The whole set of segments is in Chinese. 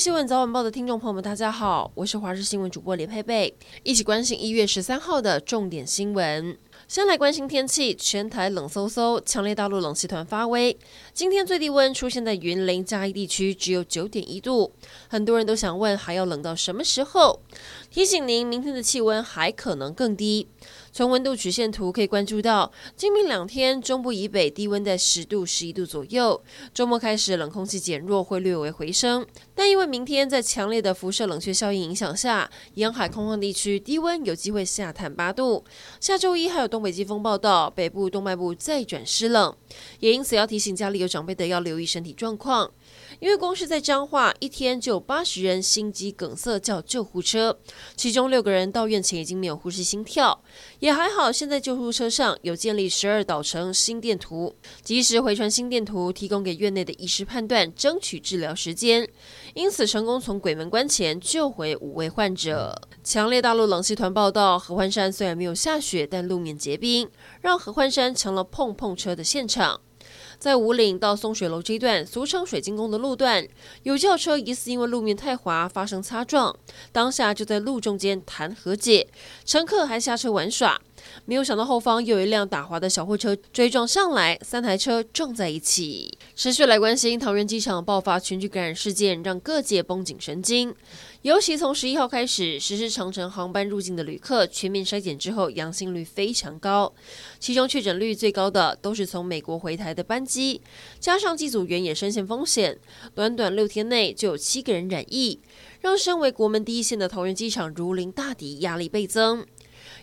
新闻早晚报的听众朋友们，大家好，我是华视新闻主播李佩佩，一起关心一月十三号的重点新闻。先来关心天气，全台冷飕飕，强烈大陆冷气团发威。今天最低温出现在云林嘉义地区，只有九点一度。很多人都想问，还要冷到什么时候？提醒您，明天的气温还可能更低。从温度曲线图可以关注到，今明两天中部以北低温在十度、十一度左右。周末开始冷空气减弱，会略微回升。但因为明天在强烈的辐射冷却效应影响下，沿海空旷地区低温有机会下探八度。下周一还有东北季风报道，北部动脉部再转湿冷，也因此要提醒家里有长辈的要留意身体状况。因为光是在彰化，一天就有八十人心肌梗塞叫救护车，其中六个人到院前已经没有呼吸心跳，也还好。现在救护车上有建立十二导程心电图，及时回传心电图，提供给院内的医师判断，争取治疗时间。因此成功从鬼门关前救回五位患者。强烈大陆冷气团报道，合欢山虽然没有下雪，但路面结结冰，让合欢山成了碰碰车的现场。在五岭到松水楼这段，俗称水晶宫的路段，有轿车疑似因为路面太滑发生擦撞，当下就在路中间谈和解，乘客还下车玩耍。没有想到后方又有一辆打滑的小货车追撞上来，三台车撞在一起。持续来关心桃园机场爆发群聚感染事件，让各界绷紧神经。尤其从十一号开始实施长程航班入境的旅客全面筛检之后，阳性率非常高，其中确诊率最高的都是从美国回台的班机，加上机组员也深陷风险，短短六天内就有七个人染疫，让身为国门第一线的桃园机场如临大敌，压力倍增。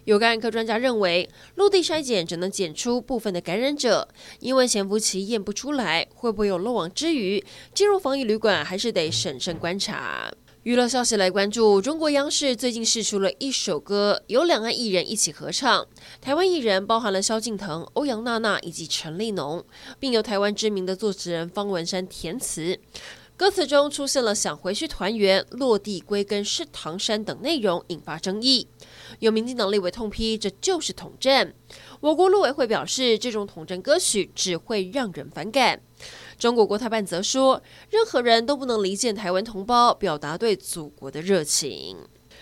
有感染科专家认为，陆地筛检只能检出部分的感染者，因为潜伏期验不出来，会不会有漏网之鱼？进入防疫旅馆还是得审慎观察。娱乐消息来关注，中国央视最近试出了一首歌，由两岸艺人一起合唱，台湾艺人包含了萧敬腾、欧阳娜娜以及陈立农，并由台湾知名的作词人方文山填词。歌词中出现了“想回去团圆”、“落地归根是唐山”等内容，引发争议。有民进党立委痛批这就是统战。我国陆委会表示，这种统战歌曲只会让人反感。中国国台办则说，任何人都不能离间台湾同胞，表达对祖国的热情。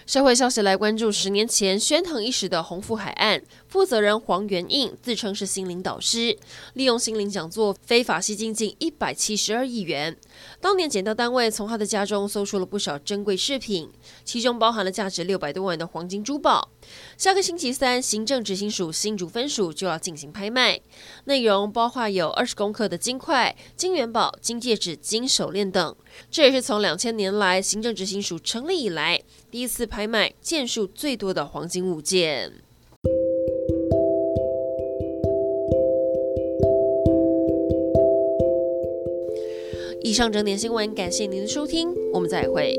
社会消息来关注，十年前喧腾一时的鸿福海岸负责人黄元印自称是心灵导师，利用心灵讲座非法吸金近一百七十二亿元。当年检调单位从他的家中搜出了不少珍贵饰品，其中包含了价值六百多万的黄金珠宝。下个星期三，行政执行署新竹分署就要进行拍卖，内容包括有二十公克的金块、金元宝、金戒指、金手链等。这也是从两千年来行政执行署成立以来依次拍卖件数最多的黄金物件。以上整点新闻，感谢您的收听，我们再会。